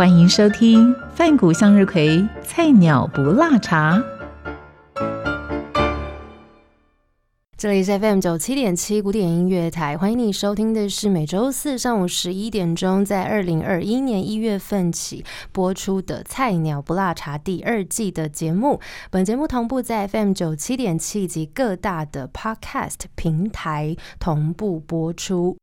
欢迎收听饭谷向日葵菜鸟不辣茶。这里是 FM 九七点七古典音乐台，欢迎你收听的是每周四上午十一点钟，在二零二一年一月份起播出的《菜鸟不辣茶》第二季的节目。本节目同步在 FM 九七点七及各大的 Podcast 平台同步播出。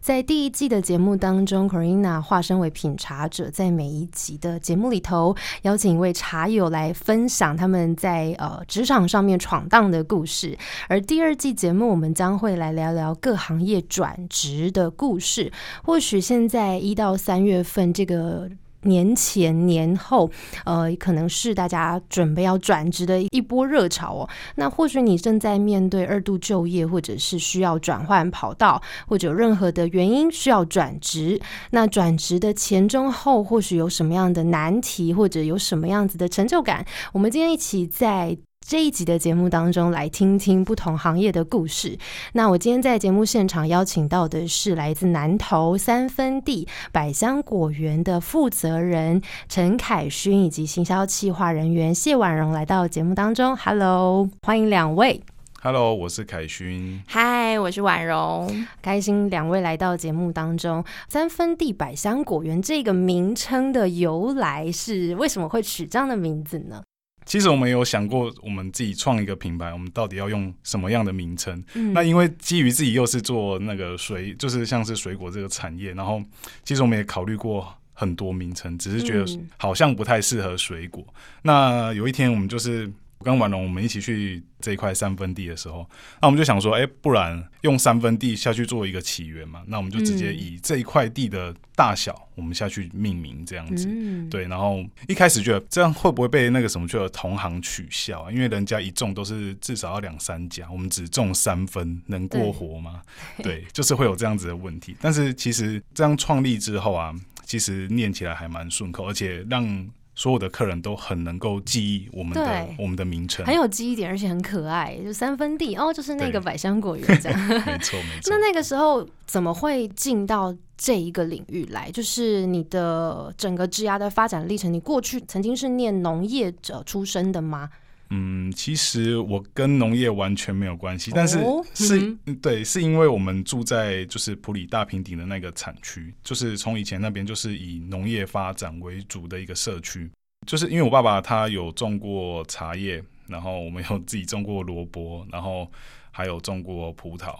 在第一季的节目当中，Corina 化身为品茶者，在每一集的节目里头，邀请一位茶友来分享他们在呃职场上面闯荡的故事。而第二季节目，我们将会来聊聊各行业转职的故事。或许现在一到三月份这个。年前年后，呃，可能是大家准备要转职的一波热潮哦。那或许你正在面对二度就业，或者是需要转换跑道，或者任何的原因需要转职。那转职的前中后，或许有什么样的难题，或者有什么样子的成就感？我们今天一起在。这一集的节目当中，来听听不同行业的故事。那我今天在节目现场邀请到的是来自南投三分地百香果园的负责人陈凯勋，以及行销企划人员谢婉容来到节目当中。Hello，欢迎两位。Hello，我是凯勋。嗨，我是婉容。开心两位来到节目当中。三分地百香果园这个名称的由来是为什么会取这样的名字呢？其实我们有想过，我们自己创一个品牌，我们到底要用什么样的名称？那因为基于自己又是做那个水，就是像是水果这个产业，然后其实我们也考虑过很多名称，只是觉得好像不太适合水果。那有一天我们就是。跟婉容我们一起去这一块三分地的时候，那我们就想说，哎，不然用三分地下去做一个起源嘛？那我们就直接以这一块地的大小，我们下去命名这样子。对，然后一开始觉得这样会不会被那个什么叫同行取笑啊？因为人家一种都是至少要两三家，我们只种三分，能过活吗？对，就是会有这样子的问题。但是其实这样创立之后啊，其实念起来还蛮顺口，而且让。所有的客人都很能够记忆我们的我们的名称，很有记忆点，而且很可爱。就三分地哦，就是那个百香果园这样。没错没错。那那个时候怎么会进到这一个领域来？就是你的整个职涯的发展历程，你过去曾经是念农业者出身的吗？嗯，其实我跟农业完全没有关系，但是是，对，是因为我们住在就是普里大平顶的那个产区，就是从以前那边就是以农业发展为主的一个社区，就是因为我爸爸他有种过茶叶，然后我们有自己种过萝卜，然后还有种过葡萄，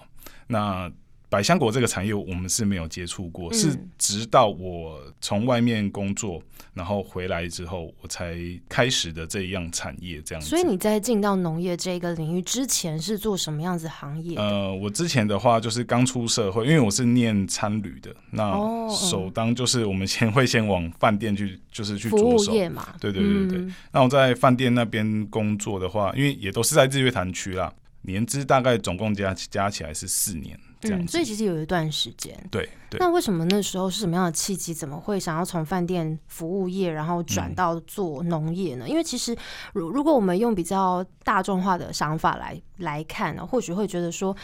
那。百香果这个产业我们是没有接触过，是直到我从外面工作，然后回来之后，我才开始的这一样产业这样子。所以你在进到农业这个领域之前是做什么样子行业？呃，我之前的话就是刚出社会，因为我是念餐旅的，那首当就是我们先会先往饭店去，就是去服务业嘛。对对对对。那我在饭店那边工作的话，因为也都是在日月潭区啦，年资大概总共加加起来是四年。嗯，所以其实有一段时间。对，那为什么那时候是什么样的契机？怎么会想要从饭店服务业，然后转到做农业呢？因为其实，如如果我们用比较大众化的想法来来看呢，或许会觉得说，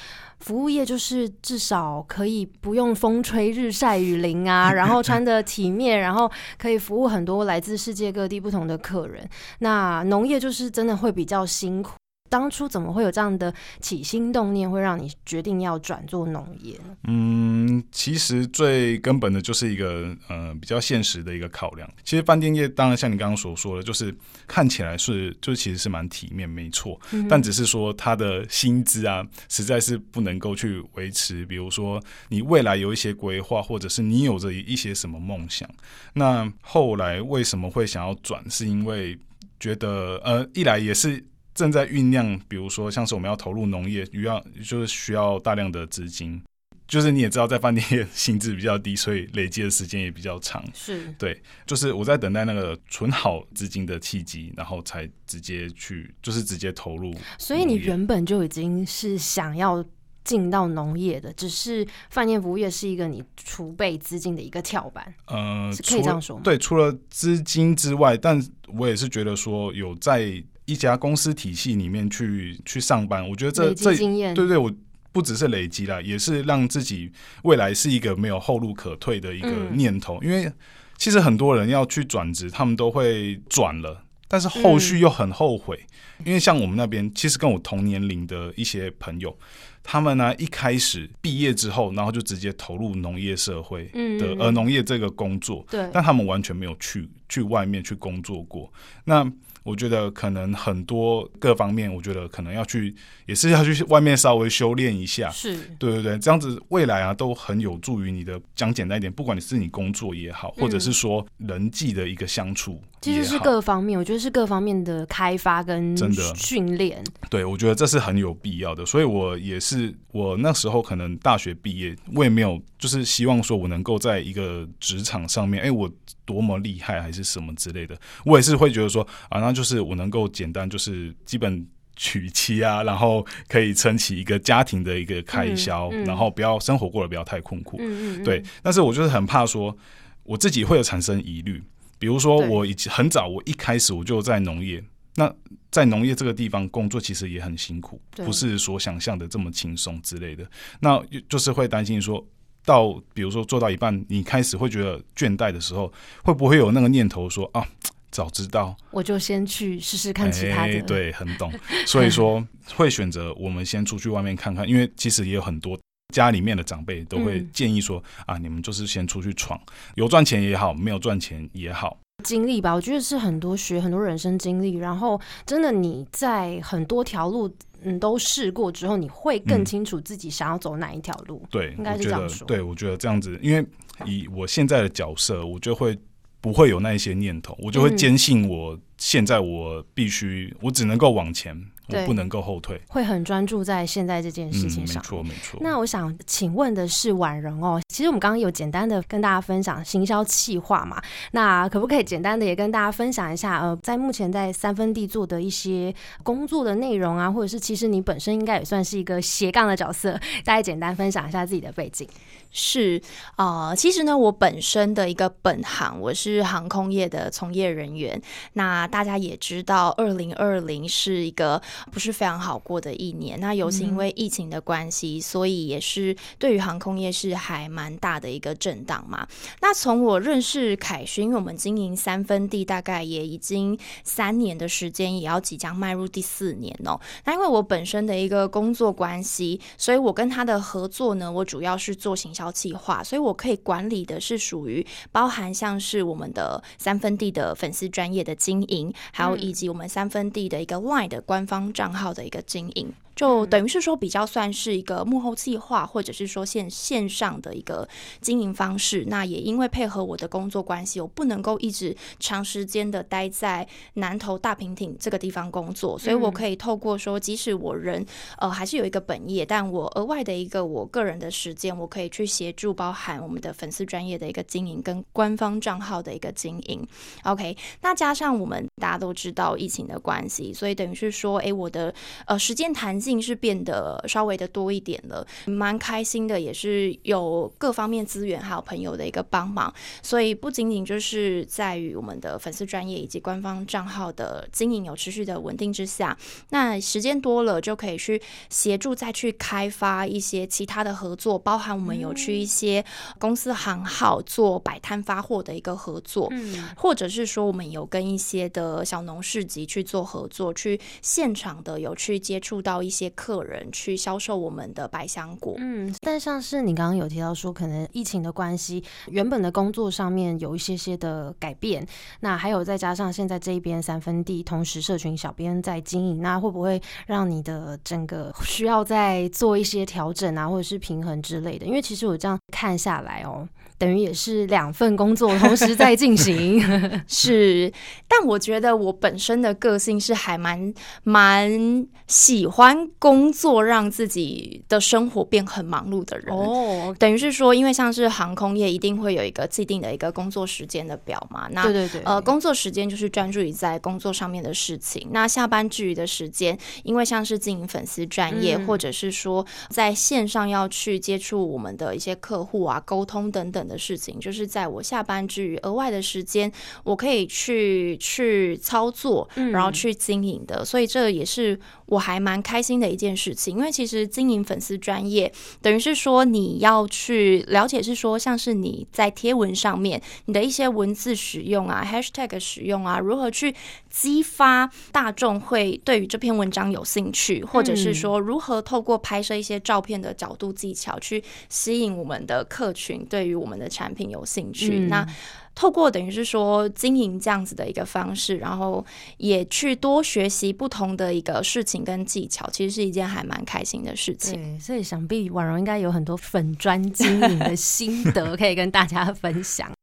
服务业就是至少可以不用风吹日晒雨淋啊，然后穿的体面，然后可以服务很多来自世界各地不同的客人。那农业就是真的会比较辛苦。当初怎么会有这样的起心动念，会让你决定要转做农业呢？嗯，其实最根本的就是一个呃比较现实的一个考量。其实饭店业当然像你刚刚所说的，就是看起来是就其实是蛮体面，没错。但只是说他的薪资啊，实在是不能够去维持。比如说你未来有一些规划，或者是你有着一些什么梦想，那后来为什么会想要转？是因为觉得呃一来也是。正在酝酿，比如说像是我们要投入农业，需要就是需要大量的资金。就是你也知道，在饭店业薪资比较低，所以累积的时间也比较长。是对，就是我在等待那个存好资金的契机，然后才直接去，就是直接投入。所以你原本就已经是想要进到农业的，只是饭店服务业是一个你储备资金的一个跳板。呃，是可以这样说吗？对，除了资金之外，但我也是觉得说有在一家公司体系里面去去上班，我觉得这这经验，对对，我。不只是累积啦，也是让自己未来是一个没有后路可退的一个念头。因为其实很多人要去转职，他们都会转了，但是后续又很后悔。因为像我们那边，其实跟我同年龄的一些朋友，他们呢一开始毕业之后，然后就直接投入农业社会的呃农业这个工作，对，但他们完全没有去去外面去工作过。那我觉得可能很多各方面，我觉得可能要去，也是要去外面稍微修炼一下。是，对对对，这样子未来啊都很有助于你的。讲简单一点，不管你是你工作也好，或者是说人际的一个相处，其实是各方面。我觉得是各方面的开发跟真的训练。对，我觉得这是很有必要的。所以我也是，我那时候可能大学毕业，我也没有就是希望说我能够在一个职场上面，哎，我。多么厉害还是什么之类的，我也是会觉得说啊，那就是我能够简单就是基本娶妻啊，然后可以撑起一个家庭的一个开销，然后不要生活过得不要太困苦。嗯嗯。对，但是我就是很怕说我自己会有产生疑虑，比如说我以前很早，我一开始我就在农业，那在农业这个地方工作其实也很辛苦，不是所想象的这么轻松之类的，那就是会担心说。到比如说做到一半，你开始会觉得倦怠的时候，会不会有那个念头说啊，早知道我就先去试试看其他的。对，很懂。所以说会选择我们先出去外面看看，因为其实也有很多家里面的长辈都会建议说啊，你们就是先出去闯，有赚钱也好，没有赚钱也好。经历吧，我觉得是很多学很多人生经历，然后真的你在很多条路。嗯，都试过之后，你会更清楚自己想要走哪一条路。对，应该是这样说。对，我觉得这样子，因为以我现在的角色，我就会不会有那一些念头，我就会坚信我现在我必须，我只能够往前。我不能够后退，会很专注在现在这件事情上。没错，没错。那我想请问的是婉容哦，其实我们刚刚有简单的跟大家分享行销企划嘛，那可不可以简单的也跟大家分享一下？呃，在目前在三分地做的一些工作的内容啊，或者是其实你本身应该也算是一个斜杠的角色，大家简单分享一下自己的背景。是啊，其实呢，我本身的一个本行，我是航空业的从业人员。那大家也知道，二零二零是一个不是非常好过的一年。那尤其因为疫情的关系，所以也是对于航空业是还蛮大的一个震荡嘛。那从我认识凯勋，因为我们经营三分地大概也已经三年的时间，也要即将迈入第四年哦。那因为我本身的一个工作关系，所以我跟他的合作呢，我主要是做行销。计划，所以我可以管理的是属于包含像是我们的三分地的粉丝专业的经营，还有以及我们三分地的一个 LINE 的官方账号的一个经营。就等于是说，比较算是一个幕后计划，或者是说线线上的一个经营方式。那也因为配合我的工作关系，我不能够一直长时间的待在南投大平顶这个地方工作，所以我可以透过说，即使我人呃还是有一个本业，但我额外的一个我个人的时间，我可以去协助包含我们的粉丝专业的一个经营跟官方账号的一个经营。OK，那加上我们大家都知道疫情的关系，所以等于是说，哎，我的呃时间弹。性是变得稍微的多一点了，蛮开心的，也是有各方面资源还有朋友的一个帮忙，所以不仅仅就是在于我们的粉丝专业以及官方账号的经营有持续的稳定之下，那时间多了就可以去协助再去开发一些其他的合作，包含我们有去一些公司行号做摆摊发货的一个合作，嗯，或者是说我们有跟一些的小农市集去做合作，去现场的有去接触到一。些客人去销售我们的百香果，嗯，但像是你刚刚有提到说，可能疫情的关系，原本的工作上面有一些些的改变，那还有再加上现在这一边三分地同时社群小编在经营，那会不会让你的整个 需要再做一些调整啊，或者是平衡之类的？因为其实我这样看下来哦。等于也是两份工作同时在进行，是。但我觉得我本身的个性是还蛮蛮喜欢欢工作让自己的生活变很忙碌的人哦，等于是说，因为像是航空业，一定会有一个既定的一个工作时间的表嘛。那对对对，呃，工作时间就是专注于在工作上面的事情。那下班之余的时间，因为像是经营粉丝专业，或者是说在线上要去接触我们的一些客户啊、沟通等等的事情，就是在我下班之余额外的时间，我可以去去操作，然后去经营的。所以这也是我还蛮开心的一件事情，因为其实经营粉丝专业，等于是说你要去了解，是说像是你在贴文上面，你的一些文字使用啊、hashtag 使用啊，如何去激发大众会对于这篇文章有兴趣，或者是说如何透过拍摄一些照片的角度技巧，去吸引我们的客群对于我们的产品有兴趣。那透过等于是说经营这样子的一个方式，然后也去多学习不同的一个事情跟技巧，其实是一件还蛮开心的事情。所以想必婉容应该有很多粉砖经营的心得可以跟大家分享。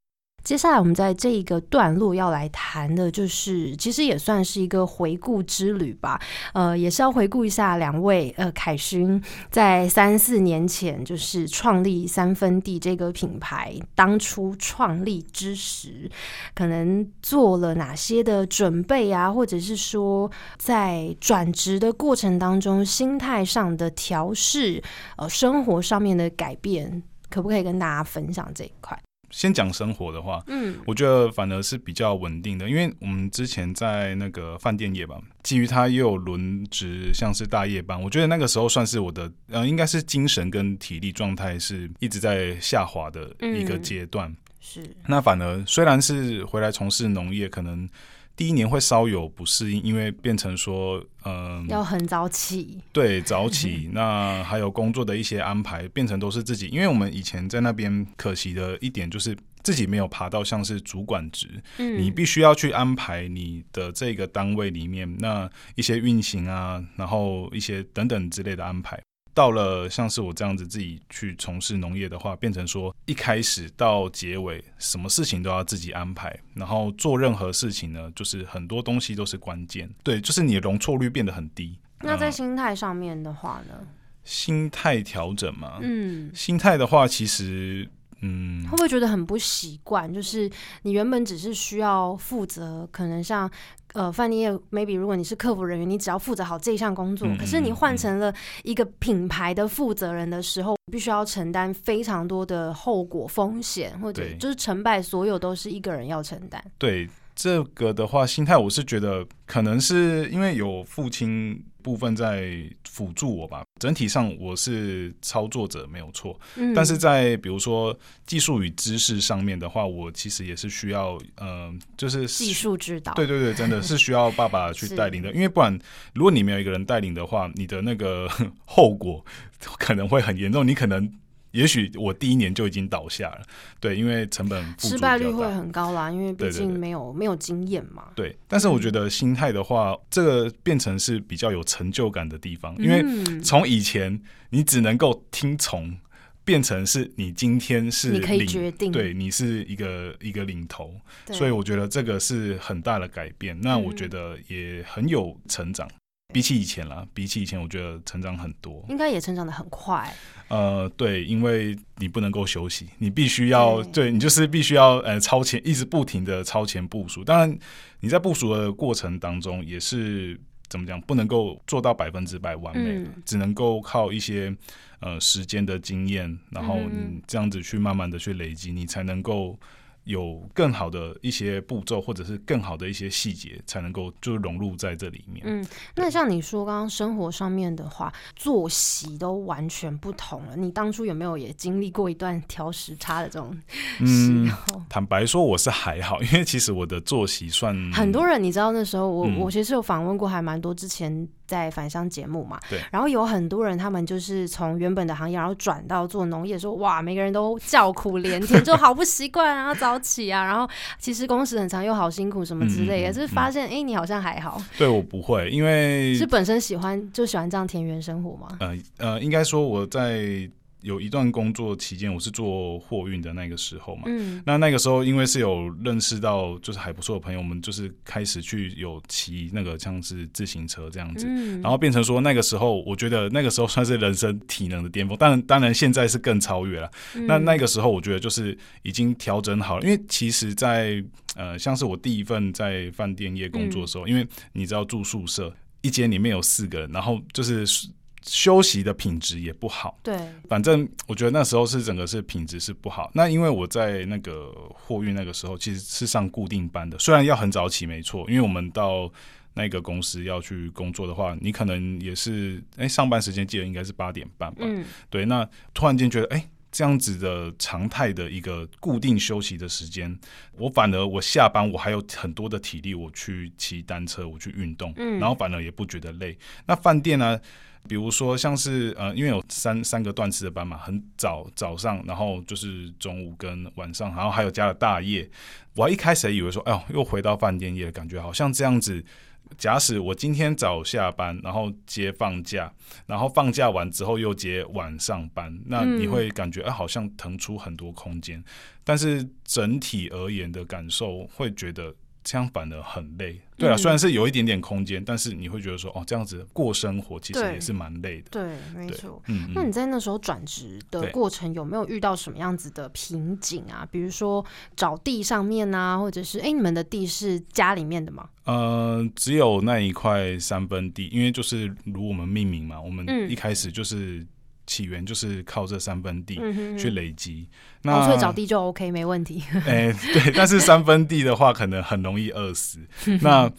接下来我们在这一个段落要来谈的，就是其实也算是一个回顾之旅吧。呃，也是要回顾一下两位呃凯勋在三四年前就是创立三分地这个品牌，当初创立之时，可能做了哪些的准备啊，或者是说在转职的过程当中，心态上的调试，呃，生活上面的改变，可不可以跟大家分享这一块？先讲生活的话，嗯，我觉得反而是比较稳定的，因为我们之前在那个饭店业吧，基于他也有轮值，像是大夜班，我觉得那个时候算是我的，呃，应该是精神跟体力状态是一直在下滑的一个阶段。是，那反而虽然是回来从事农业，可能。第一年会稍有不适应，因为变成说，嗯，要很早起，对，早起。那还有工作的一些安排，变成都是自己。因为我们以前在那边，可惜的一点就是自己没有爬到像是主管职，嗯，你必须要去安排你的这个单位里面那一些运行啊，然后一些等等之类的安排。到了像是我这样子自己去从事农业的话，变成说一开始到结尾，什么事情都要自己安排，然后做任何事情呢，就是很多东西都是关键，对，就是你的容错率变得很低。那在心态上面的话呢？心态调整嘛，嗯，心态的话，其实。嗯，会不会觉得很不习惯？就是你原本只是需要负责，可能像呃饭店业，maybe 如果你是客服人员，你只要负责好这一项工作。可是你换成了一个品牌的负责人的时候，必须要承担非常多的后果风险，或者就是成败，所有都是一个人要承担。对这个的话，心态我是觉得可能是因为有父亲。部分在辅助我吧，整体上我是操作者没有错，但是在比如说技术与知识上面的话，我其实也是需要，嗯，就是技术指导，对对对，真的是需要爸爸去带领的，因为不然，如果你没有一个人带领的话，你的那个 后果可能会很严重，你可能。也许我第一年就已经倒下了，对，因为成本失败率会很高啦，因为毕竟没有没有经验嘛。对，但是我觉得心态的话，这个变成是比较有成就感的地方，因为从以前你只能够听从，变成是你今天是你可以决定，对你是一个一个领头，所以我觉得这个是很大的改变。那我觉得也很有成长。比起以前啦，比起以前，我觉得成长很多，应该也成长的很快。呃，对，因为你不能够休息，你必须要，对你就是必须要呃超前，一直不停的超前部署。当然，你在部署的过程当中，也是怎么讲，不能够做到百分之百完美，只能够靠一些呃时间的经验，然后你这样子去慢慢的去累积，你才能够。有更好的一些步骤，或者是更好的一些细节，才能够就融入在这里面。嗯，那像你说刚刚生活上面的话，作息都完全不同了。你当初有没有也经历过一段调时差的这种时候？坦白说，我是还好，因为其实我的作息算很多人，你知道那时候我我其实有访问过还蛮多之前。在返乡节目嘛，对，然后有很多人，他们就是从原本的行业，然后转到做农业，说哇，每个人都叫苦连天，就好不习惯啊，早起啊，然后其实工时很长，又好辛苦什么之类的，就是发现，哎，你好像还好。对我不会，因为是本身喜欢就喜欢这样田园生活嘛？呃呃，应该说我在。有一段工作期间，我是做货运的那个时候嘛。嗯那那个时候，因为是有认识到就是还不错的朋友，我们就是开始去有骑那个像是自行车这样子，嗯然后变成说那个时候，我觉得那个时候算是人生体能的巅峰。当然，当然现在是更超越了。嗯那那个时候，我觉得就是已经调整好了，因为其实在，呃，像是我第一份在饭店业工作的时候，因为你知道住宿舍，一间里面有四个人，然后就是休息的品质也不好。对，反正我觉得那时候是整个是品质是不好。那因为我在那个货运那个时候其实是上固定班的，虽然要很早起没错，因为我们到那个公司要去工作的话，你可能也是哎、上班时间记得应该是八点半吧。嗯对，那突然间觉得哎。这样子的常态的一个固定休息的时间，我反而我下班我还有很多的体力，我去骑单车，我去运动，嗯然后反而也不觉得累。那饭店呢？比如说像是呃，因为有三三个段次的班嘛，很早早上，然后就是中午跟晚上，然后还有加了大夜。我一开始也以为说，哎呦，又回到饭店业，感觉好像这样子。假使我今天早下班，然后接放假，然后放假完之后又接晚上班，那嗯你会感觉哎、好像腾出很多空间，但是整体而言的感受会觉得这样反而很累。对啊，嗯虽然是有一点点空间，但是你会觉得说，哦，这样子过生活其实也是蛮累的。对，没错。嗯嗯，那你在那时候转职的对过程有没有遇到什么样子的瓶颈啊？比如说找地上面啊，或者是哎、你们的地是家里面的吗？呃，只有那一块三分地，因为就是如我们命名嘛，我们嗯一开始就是起源就是靠这三分地去累积。哦，那所以找地就 OK，没问题。哎、对，但是三分地的话，可能很容易饿死。那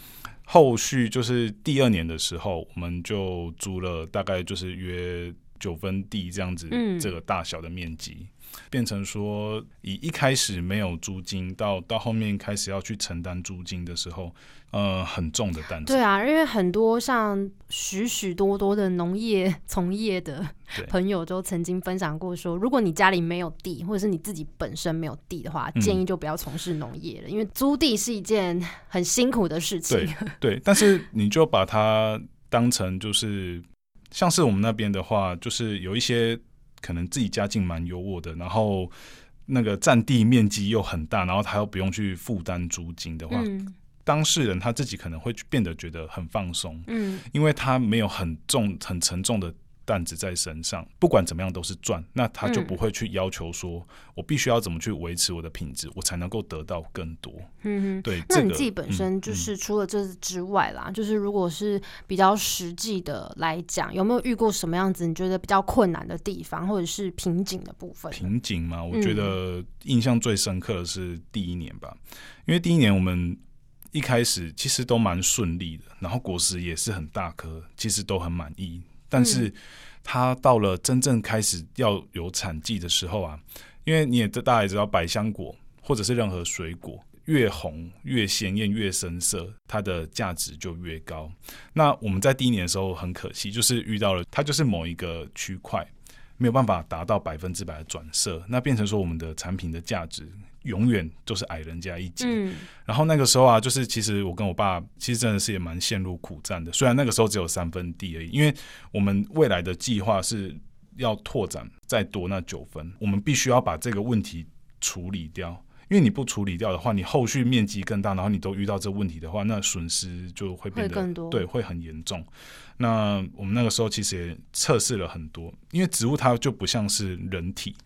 后续就是第二年的时候，我们就租了大概就是约九分地这样子，嗯这个大小的面积，变成说以一开始没有租金，到到后面开始要去承担租金的时候，呃，很重的担子。对啊，因为很多像许许多多的农业从业的朋友都曾经分享过说，如果你家里没有地，或者是你自己本身没有地的话，嗯建议就不要从事农业了，因为租地是一件很辛苦的事情。对对，但是你就把它当成就是，像是我们那边的话，就是有一些可能自己家境蛮优渥的，然后那个占地面积又很大，然后他又不用去负担租金的话，嗯当事人他自己可能会变得觉得很放松，嗯，因为他没有很重很沉重的。担子在身上，不管怎么样都是赚，那他就嗯不会去要求说，我必须要怎么去维持我的品质，我才能够得到更多。嗯哼。对，这个那你自己本身就是除了这之外啦，就是如果是比较实际的来讲，有没有遇过什么样子你觉得比较困难的地方，或者是瓶颈的部分？瓶颈嘛，我嗯觉得印象最深刻的是第一年吧，因为第一年我们一开始其实都蛮顺利的，然后果实也是很大颗，其实都很满意。但是它到了真正开始要有产季的时候啊，因为你也大家也知道，百香果或者是任何水果。越红越鲜艳越深色，它的价值就越高。那我们在第一年的时候很可惜，就是遇到了它就是某一个区块没有办法达到百分之百的转色，那变成说我们的产品的价值永远都是矮人家一截。嗯然后那个时候啊，就是其实我跟我爸其实真的是也蛮陷入苦战的。虽然那个时候只有三分地而已，因为我们未来的计划是要拓展再多那九分，我们必须要把这个问题处理掉。因为你不处理掉的话，你后续面积更大，然后你都遇到这问题的话，那损失就会变得会更多对，会很严重。那我们那个时候其实也测试了很多，因为植物它就不像是人体，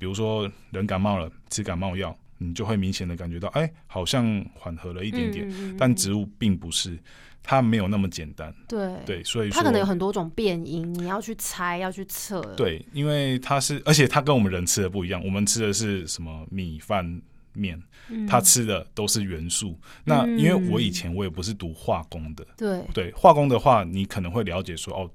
比如说人感冒了吃感冒药，你就会明显的感觉到，哎，好像缓和了一点点。但植物并不是，它没有那么简单。对对，所以它可能有很多种变因，你要去猜，要去测。，对，因为它是，而且它跟我们人吃的不一样，我们吃的是什么米饭面，嗯它吃的都是元素。那因为我以前我也不是读化工的，对对化工的话，你可能会了解说，哦，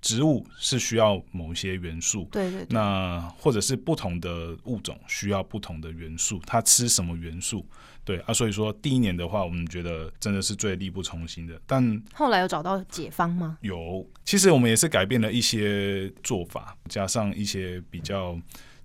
植物是需要某一些元素，对对对，那或者是不同的物种需要不同的元素，它吃什么元素？对啊，所以说第一年的话，我们觉得真的是最力不从心的。但后来有找到解方吗？有，其实我们也是改变了一些做法，加上一些比较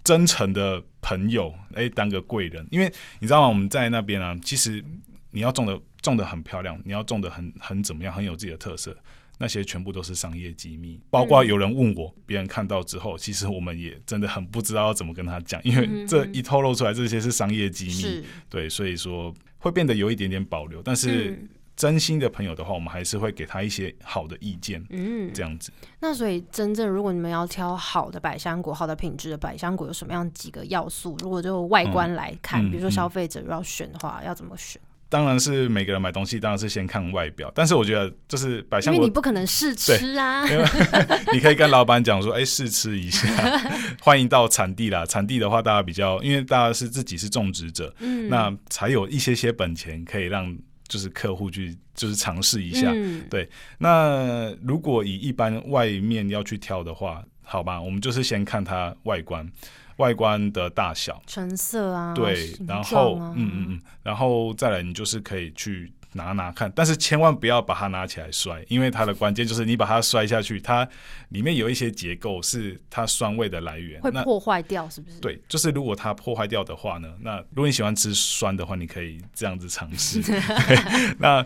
真诚的朋友，哎、当个贵人。因为你知道吗？我们在那边啊，其实你要种的种的很漂亮，你要种的很很怎么样，很有自己的特色。那些全部都是商业机密。包括有人问我，别人看到之后，其实我们也真的很不知道要怎么跟他讲，因为这一透露出来，这些是商业机密，对，所以说会变得有一点点保留，但是。真心的朋友的话，我们还是会给他一些好的意见，嗯，这样子。那所以，真正如果你们要挑好的百香果、好的品质的百香果，有什么样几个要素？如果就外观来看，比如说消费者要选的话，要怎么选？当然是每个人买东西，当然是先看外表。但是我觉得，就是百香果，因为你不可能试吃啊。你可以跟老板讲说：“哎，试吃一下，欢迎到产地啦。”产地的话，大家比较，因为大家是自己是种植者，嗯，那才有一些些本钱可以让。就是客户去，就是尝试一下，对。那如果以一般外面要去挑的话，好吧，我们就是先看它外观，外观的大小、成色啊，对，然后嗯嗯嗯，然后再来，你就是可以去。拿拿看，但是千万不要把它拿起来摔，因为它的关键就是你把它摔下去，它里面有一些结构是它酸味的来源，会破坏掉，是不是？对，就是如果它破坏掉的话呢，那如果你喜欢吃酸的话，你可以这样子尝试。那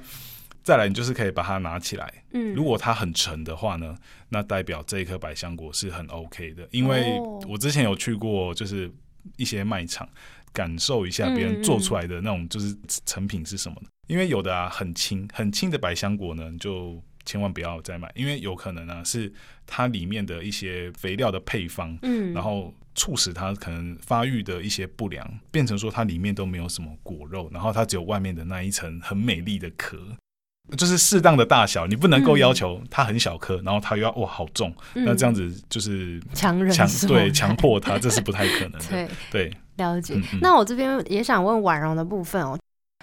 再来，你就是可以把它拿起来，嗯，如果它很沉的话呢，那代表这一颗百香果是很 OK 的，因为我之前有去过，就是一些卖场，感受一下别人做出来的那种就是成品是什么的。因为有的啊很轻很轻的百香果呢，就千万不要再买，因为有可能呢是它里面的一些肥料的配方，嗯，然后促使它可能发育的一些不良，变成说它里面都没有什么果肉，然后它只有外面的那一层很美丽的壳，就是适当的大小，你不能够要求它很小颗，然后它又要哇好重，那这样子就是强人强对强迫它，这是不太可能的，对对，了解。那我这边也想问婉容的部分哦。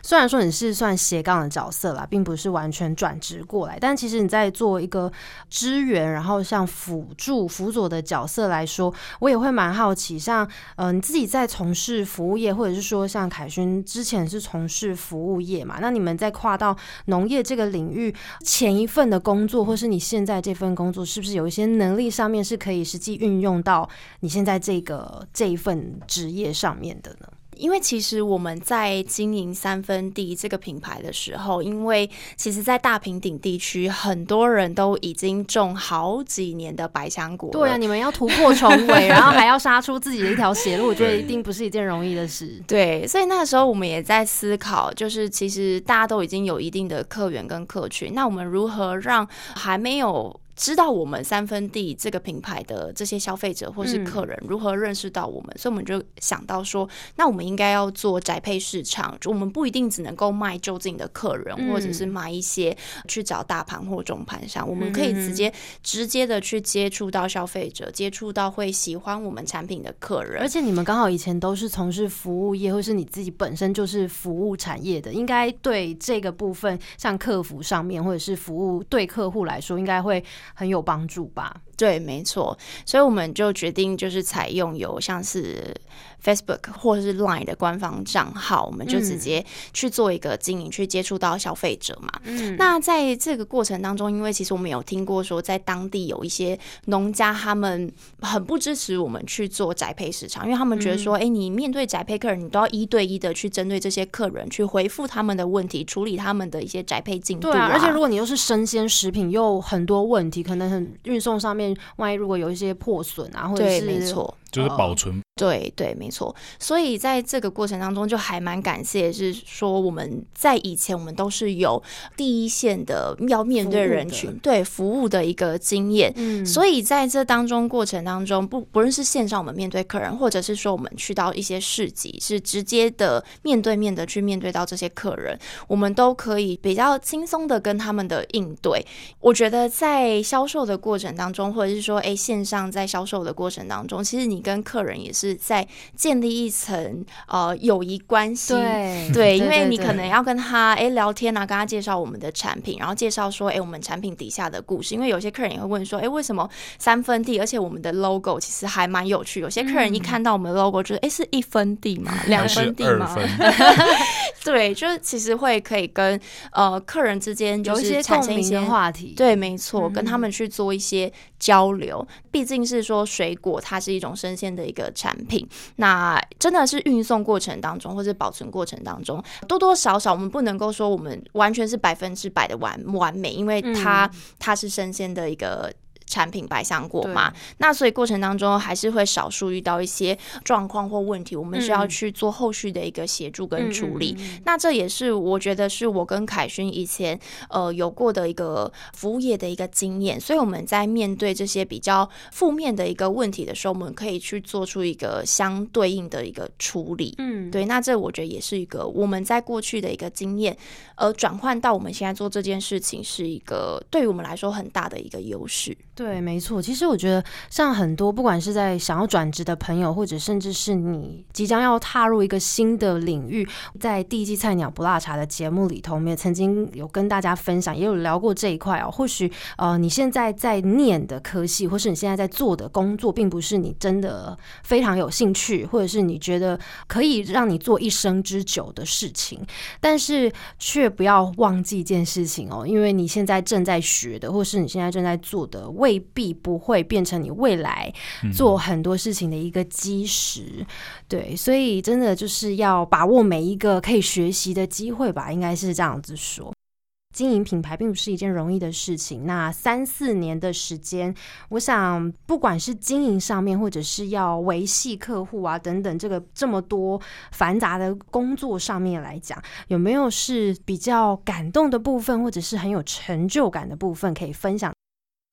虽然说你是算斜杠的角色啦，并不是完全转职过来，但其实你在做一个支援，然后像辅助、辅佐的角色来说，我也会蛮好奇，像呃你自己在从事服务业，或者是说像凯勋之前是从事服务业嘛，那你们在跨到农业这个领域，前一份的工作，或是你现在这份工作，是不是有一些能力上面是可以实际运用到你现在这个这一份职业上面的呢？因为其实我们在经营三分地这个品牌的时候，因为其实，在大平顶地区，很多人都已经种好几年的百香果。对啊，你们要突破重围，然后还要杀出自己的一条血路，我觉得一定不是一件容易的事。对，所以那个时候我们也在思考，就是其实大家都已经有一定的客源跟客群，那我们如何让还没有。知道我们三分地这个品牌的这些消费者或是客人如何认识到我们，所以我们就想到说，那我们应该要做宅配市场，就我们不一定只能够卖就近的客人，或者是买一些去找大盘或中盘商，我们可以直接直接的去接触到消费者，接触到会喜欢我们产品的客人。而且你们刚好以前都是从事服务业，或是你自己本身就是服务产业的，应该对这个部分，像客服上面或者是服务对客户来说，应该会。很有帮助吧？对，没错，所以我们就决定就是采用有像是 Facebook 或是 Line 的官方账号，我们就直接去做一个经营，去接触到消费者嘛。嗯，那在这个过程当中，因为其实我们有听过说，在当地有一些农家他们很不支持我们去做宅配市场，因为他们觉得说，哎，你面对宅配客人，你都要一对一的去针对这些客人去回复他们的问题，处理他们的一些宅配进度。对啊，而且如果你又是生鲜食品，又很多问题，可能很运送上面。万一如果有一些破损啊，或者是没错，就是保存。对对，没错。所以在这个过程当中，就还蛮感谢，是说我们在以前我们都是有第一线的要面对人群、对服务的一个经验。嗯，所以在这当中过程当中，不不论是线上我们面对客人，或者是说我们去到一些市集，是直接的面对面的去面对到这些客人，我们都可以比较轻松的跟他们的应对。我觉得在销售的过程当中，或者是说哎线上在销售的过程当中，其实你跟客人也是。在建立一层呃友谊关系，对 对，因为你可能要跟他哎聊天啊，跟他介绍我们的产品，然后介绍说哎我们产品底下的故事，因为有些客人也会问说哎为什么三分地，而且我们的 logo 其实还蛮有趣，有些客人一看到我们的 logo 就是哎是一分地吗？两分地吗？对，就是其实会可以跟呃客人之间就是产生一些话题，对，没错，跟他们去做一些交流，毕竟是说水果它是一种生生鲜的一个产品。那真的是运送过程当中或者保存过程当中，多多少少我们不能够说我们完全是百分之百的完完美，因为它它是生鲜的一个。产品白香果嘛，那所以过程当中还是会少数遇到一些状况或问题，我们需要去做后续的一个协助跟处理。那这也是我觉得是我跟凯勋以前呃有过的一个服务业的一个经验，所以我们在面对这些比较负面的一个问题的时候，我们可以去做出一个相对应的一个处理。嗯，对，那这我觉得也是一个我们在过去的一个经验，而转换到我们现在做这件事情，是一个对于我们来说很大的一个优势。对，对没错。其实我觉得，像很多不管是在想要转职的朋友，或者甚至是你即将要踏入一个新的领域，在第一季菜鸟不辣茶的节目里头，我们也曾经有跟大家分享，也有聊过这一块哦。或许呃，你现在在念的科系，或是你现在在做的工作，并不是你真的非常有兴趣，或者是你觉得可以让你做一生之久的事情，但是却不要忘记一件事情哦，因为你现在正在学的，或是你现在正在做的。未必不会变成你未来做很多事情的一个基石，对，所以真的就是要把握每一个可以学习的机会吧，应该是这样子说。经营品牌并不是一件容易的事情，那三四年的时间，我想不管是经营上面，或者是要维系客户啊等等，这个这么多繁杂的工作上面来讲，有没有是比较感动的部分，或者是很有成就感的部分可以分享？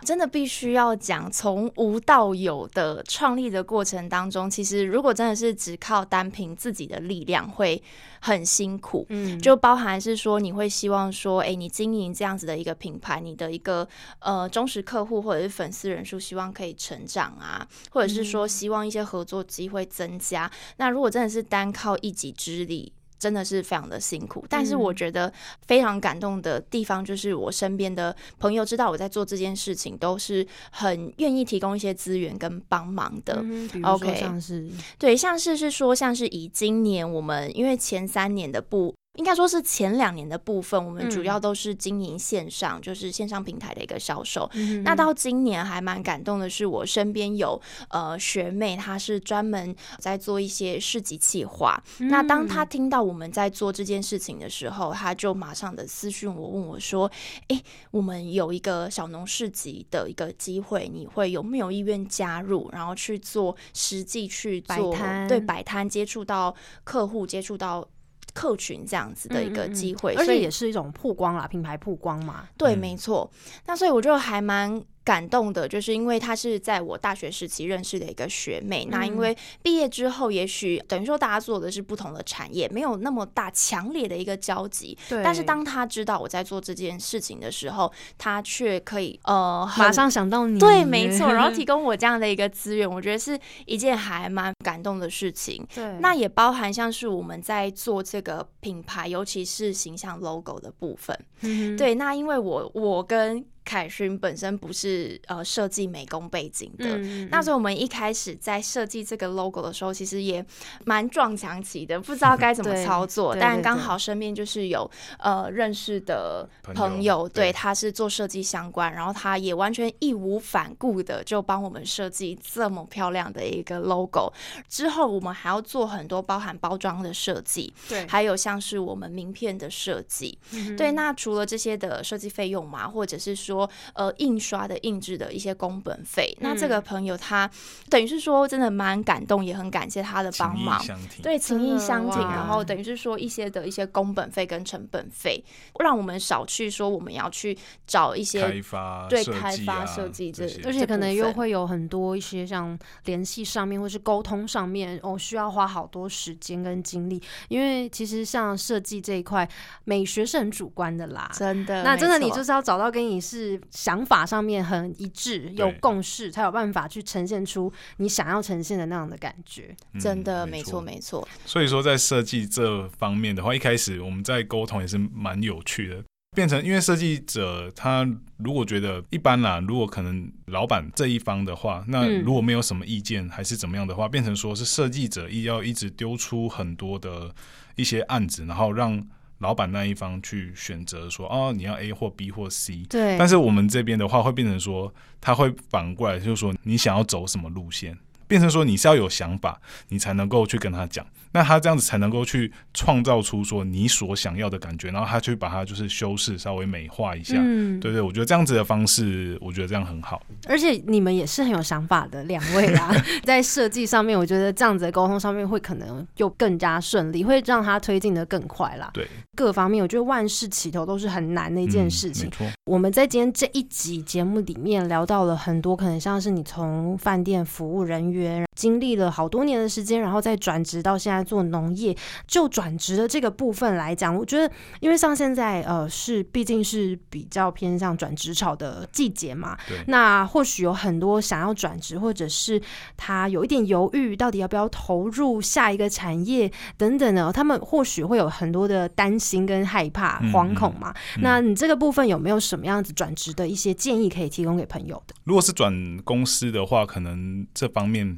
真的必须要讲，从无到有的创立的过程当中，其实如果真的是只靠单凭自己的力量，会很辛苦。嗯，就包含是说，你会希望说，哎，你经营这样子的一个品牌，你的一个呃忠实客户或者是粉丝人数，希望可以成长啊，或者是说希望一些合作机会增加。那如果真的是单靠一己之力，真的是非常的辛苦，但是我觉得非常感动的地方，就是我身边的朋友知道我在做这件事情，都是很愿意提供一些资源跟帮忙的。OK，像是对，像是是说，像是以今年我们因为前三年的不。应该说是前两年的部分，我们主要都是经营线上，就是线上平台的一个销售。那到今年还蛮感动的是，我身边有呃学妹，她是专门在做一些市集企划。那当她听到我们在做这件事情的时候，她就马上的私讯我，问我说：“哎，我们有一个小农市集的一个机会，你会有没有意愿加入？然后去做实际去做对摆摊，接触到客户，接触到。”客群这样子的一个机会，而且也是一种曝光啦，品牌曝光嘛。对，没错。那所以我就还蛮。感动的，就是因为她是在我大学时期认识的一个学妹。那因为毕业之后，也许等于说大家做的是不同的产业，没有那么大强烈的一个交集。对。但是当她知道我在做这件事情的时候，她却可以呃马上想到你。对，没错。然后 提供我这样的一个资源，我觉得是一件还蛮感动的事情。对。那也包含像是我们在做这个品牌，尤其是形象 logo 的部分。嗯。对。那因为我我跟凯勋本身不是呃设计美工背景的，那所以我们一开始在设计这个 logo 的时候，其实也蛮撞墙期的，不知道该怎么 操作。但刚好身边就是有呃认识的朋友，对他是做设计相关，然后他也完全义无反顾的就帮我们设计这么漂亮的一个 logo。之后我们还要做很多包含包装的设计，对，还有像是我们名片的设计，对。那除了这些的设计费用嘛，或者是说说呃印刷的印制的一些工本费，那这个朋友他等于是说真的蛮感动，也很感谢他的帮忙，对情谊相挺，然后等于是说一些的一些工本费跟成本费，让我们少去说我们要去找一些开发对开发设计这，而且可能又会有很多一些像联系上面或是沟通上面哦，需要花好多时间跟精力，因为其实像设计这一块美学是很主观的啦，真的，那真的你就是要找到跟你是。是想法上面很一致，有共识，才有办法去呈现出你想要呈现的那样的感觉。真的，没错，没错。所以说，在设计这方面的话，一开始我们在沟通也是蛮有趣的。变成因为设计者他如果觉得一般啦，如果可能老板这一方的话，那如果没有什么意见还是怎么样的话，变成说是设计者一要一直丢出很多的一些案子，然后让。老板那一方去选择说哦，你要 A 或 B 或 C，对。但是我们这边的话会变成说，他会反过来就是说，你想要走什么路线？变成说你是要有想法，你才能够去跟他讲。那他这样子才能够去创造出说你所想要的感觉，然后他去把它就是修饰稍微美化一下，嗯，对对，我觉得这样子的方式，我觉得这样很好。而且你们也是很有想法的两位啦，在设计上面，我觉得这样子的沟通上面会可能又更加顺利，会让他推进的更快啦。对，各方面我觉得万事起头都是很难的一件事情。我们在今天这一集节目里面聊到了很多，可能像是你从饭店服务人员经历了好多年的时间，然后再转职到现在做农业。就转职的这个部分来讲，我觉得，因为像现在呃是毕竟是比较偏向转职潮的季节嘛，那或许有很多想要转职，或者是他有一点犹豫，到底要不要投入下一个产业等等的，他们或许会有很多的担心跟害怕、惶恐嘛。那你这个部分有没有什么样子转职的一些建议可以提供给朋友的？如果是转公司的话，可能这方面。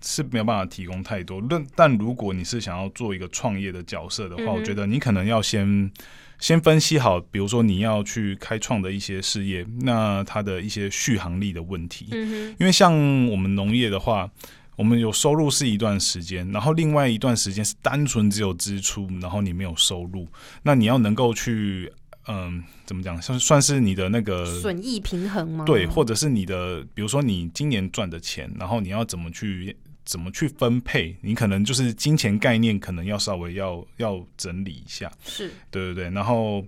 是没有办法提供太多，但但如果你是想要做一个创业的角色的话，我觉得你可能要先先分析好，比如说你要去开创的一些事业，那它的一些续航力的问题。嗯因为像我们农业的话，我们有收入是一段时间，然后另外一段时间是单纯只有支出，然后你没有收入，那你要能够去嗯，怎么讲，算算是你的那个损益平衡吗？对，或者是你的，比如说你今年赚的钱，然后你要怎么去？怎么去分配？你可能就是金钱概念，可能要稍微要要整理一下。是对对对，然后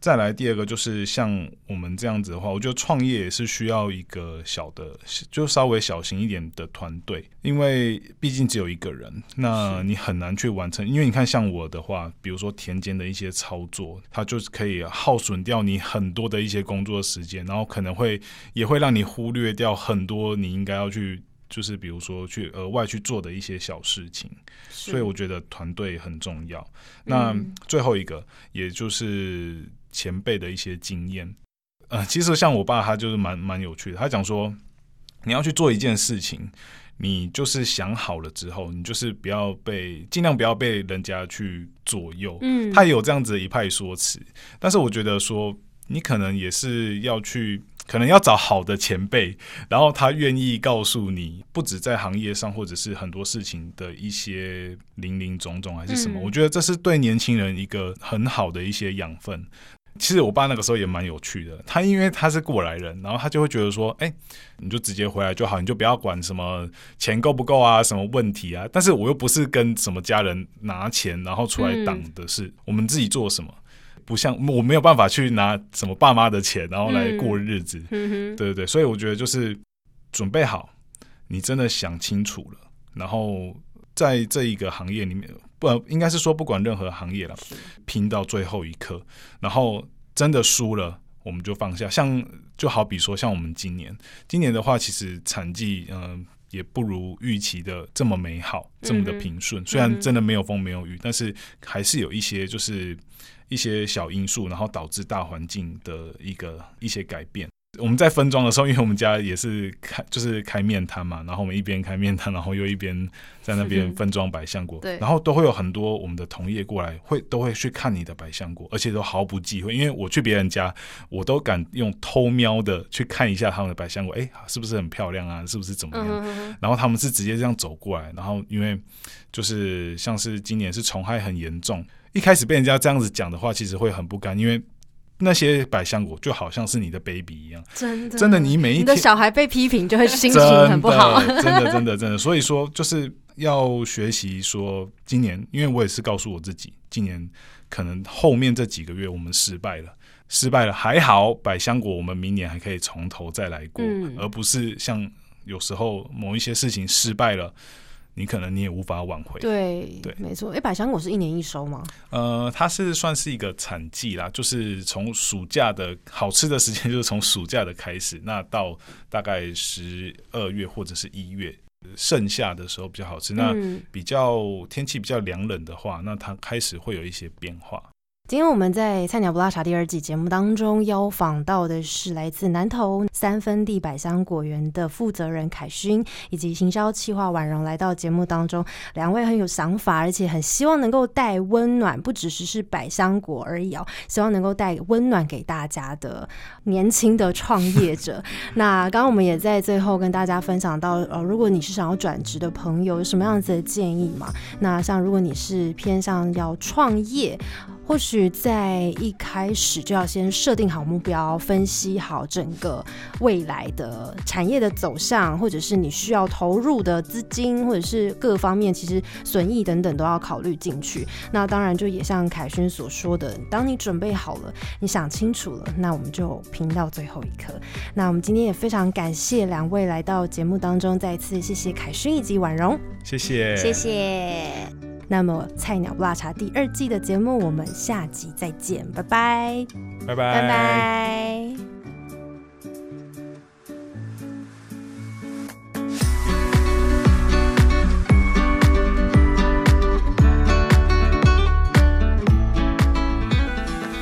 再来第二个就是像我们这样子的话，我觉得创业也是需要一个小的，就稍微小型一点的团队，因为毕竟只有一个人，那你很难去完成。因为你看，像我的话，比如说田间的一些操作，它就是可以耗损掉你很多的一些工作时间，然后可能会也会让你忽略掉很多你应该要去。就是比如说去额外去做的一些小事情，所以我觉得团队很重要。那最后一个，也就是前辈的一些经验。呃，其实像我爸，他就是蛮蛮有趣的。他讲说，你要去做一件事情，你就是想好了之后，你就是不要被尽量不要被人家去左右。嗯，他也有这样子的一派说辞。但是我觉得说，你可能也是要去。可能要找好的前辈，然后他愿意告诉你，不止在行业上，或者是很多事情的一些零零总总，还是什么？我觉得这是对年轻人一个很好的一些养分。其实我爸那个时候也蛮有趣的，他因为他是过来人，然后他就会觉得说，哎，你就直接回来就好，你就不要管什么钱够不够啊，什么问题啊。但是我又不是跟什么家人拿钱然后出来挡的事，我们自己做什么。不像我没有办法去拿什么爸妈的钱，然后来过日子，对对对，所以我觉得就是准备好，你真的想清楚了，然后在这一个行业里面，不应该是说不管任何行业了，拼到最后一刻，然后真的输了，我们就放下。像就好比说，像我们今年，今年的话，其实产季嗯也不如预期的这么美好，这么的平顺。虽然真的没有风没有雨，但是还是有一些就是。一些小因素，然后导致大环境的一个一些改变。我们在分装的时候，因为我们家也是开就是开面摊嘛，然后我们一边开面摊，然后又一边在那边分装百香果。对，然后都会有很多我们的同业过来，会都会去看你的百香果，而且都毫不忌讳。因为我去别人家，我都敢用偷瞄的去看一下他们的百香果，哎，是不是很漂亮啊？是不是怎么样？然后他们是直接这样走过来，然后因为就是像是今年是虫害很严重。一开始被人家这样子讲的话，其实会很不甘，因为那些百香果就好像是你的 baby 一样，真的，真的，你每一你的小孩被批评就会心情很不好，真的，真的，真的。所以说，就是要学习说，今年，因为我也是告诉我自己，今年可能后面这几个月我们失败了，失败了还好，百香果我们明年还可以从头再来过，而不是像有时候某一些事情失败了。你可能你也无法挽回。对对，没错。哎，百香果是一年一收吗？呃，它是算是一个产季啦，就是从暑假的好吃的时间，就是从暑假的开始，那到大概十二月或者是一月，盛夏的时候比较好吃。那比较天气比较凉冷的话，那它开始会有一些变化。今天我们在《菜鸟不拉茶》第二季节目当中邀访到的是来自南投三分地百香果园的负责人凯勋，以及行销企划婉容来到节目当中。两位很有想法，而且很希望能够带温暖，不只是是百香果而已哦，希望能够带温暖给大家的年轻的创业者。那刚刚我们也在最后跟大家分享到，呃，如果你是想要转职的朋友，有什么样子的建议嘛？那像如果你是偏向要创业。或许在一开始就要先设定好目标，分析好整个未来的产业的走向，或者是你需要投入的资金，或者是各方面其实损益等等都要考虑进去。那当然就也像凯勋所说的，当你准备好了，你想清楚了，那我们就拼到最后一刻。那我们今天也非常感谢两位来到节目当中，再次谢谢凯勋以及婉容，谢谢，谢谢。那么，菜鸟不辣茶第二季的节目，我们下集再见，拜拜，拜拜，拜拜。